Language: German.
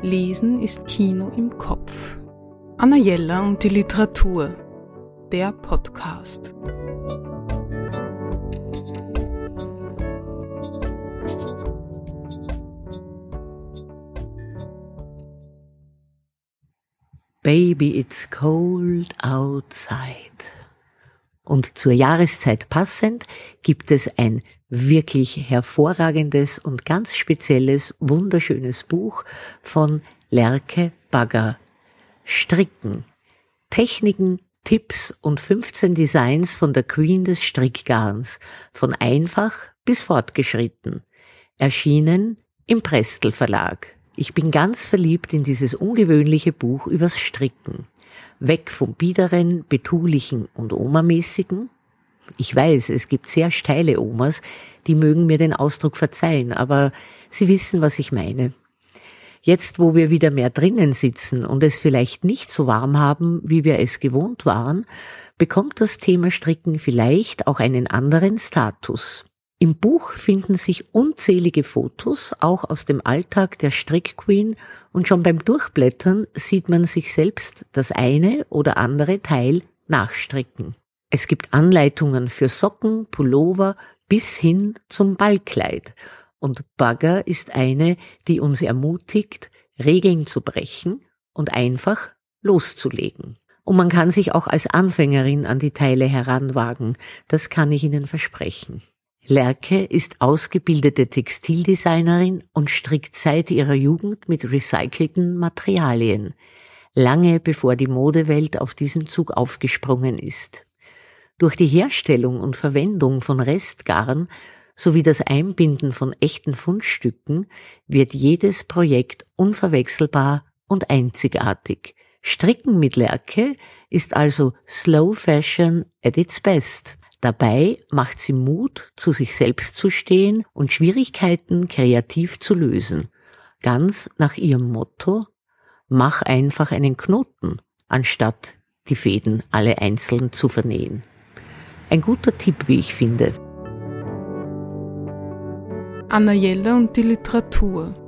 Lesen ist Kino im Kopf. Anna Jella und die Literatur. Der Podcast. Baby, it's cold outside. Und zur Jahreszeit passend gibt es ein wirklich hervorragendes und ganz spezielles, wunderschönes Buch von Lerke Bagger. Stricken. Techniken, Tipps und 15 Designs von der Queen des Strickgarns, von einfach bis fortgeschritten. Erschienen im Prestel Verlag. Ich bin ganz verliebt in dieses ungewöhnliche Buch übers Stricken. Weg vom biederen, betulichen und omamäßigen, ich weiß, es gibt sehr steile Omas, die mögen mir den Ausdruck verzeihen, aber sie wissen, was ich meine. Jetzt, wo wir wieder mehr drinnen sitzen und es vielleicht nicht so warm haben, wie wir es gewohnt waren, bekommt das Thema Stricken vielleicht auch einen anderen Status. Im Buch finden sich unzählige Fotos, auch aus dem Alltag der Strickqueen, und schon beim Durchblättern sieht man sich selbst das eine oder andere Teil nachstricken. Es gibt Anleitungen für Socken, Pullover bis hin zum Ballkleid. Und Bagger ist eine, die uns ermutigt, Regeln zu brechen und einfach loszulegen. Und man kann sich auch als Anfängerin an die Teile heranwagen. Das kann ich Ihnen versprechen. Lerke ist ausgebildete Textildesignerin und strickt seit ihrer Jugend mit recycelten Materialien, lange bevor die Modewelt auf diesen Zug aufgesprungen ist. Durch die Herstellung und Verwendung von Restgarn sowie das Einbinden von echten Fundstücken wird jedes Projekt unverwechselbar und einzigartig. Stricken mit Lerke ist also Slow Fashion at its best. Dabei macht sie Mut, zu sich selbst zu stehen und Schwierigkeiten kreativ zu lösen. Ganz nach ihrem Motto, mach einfach einen Knoten, anstatt die Fäden alle einzeln zu vernähen. Ein guter Tipp, wie ich finde. Anna Jella und die Literatur.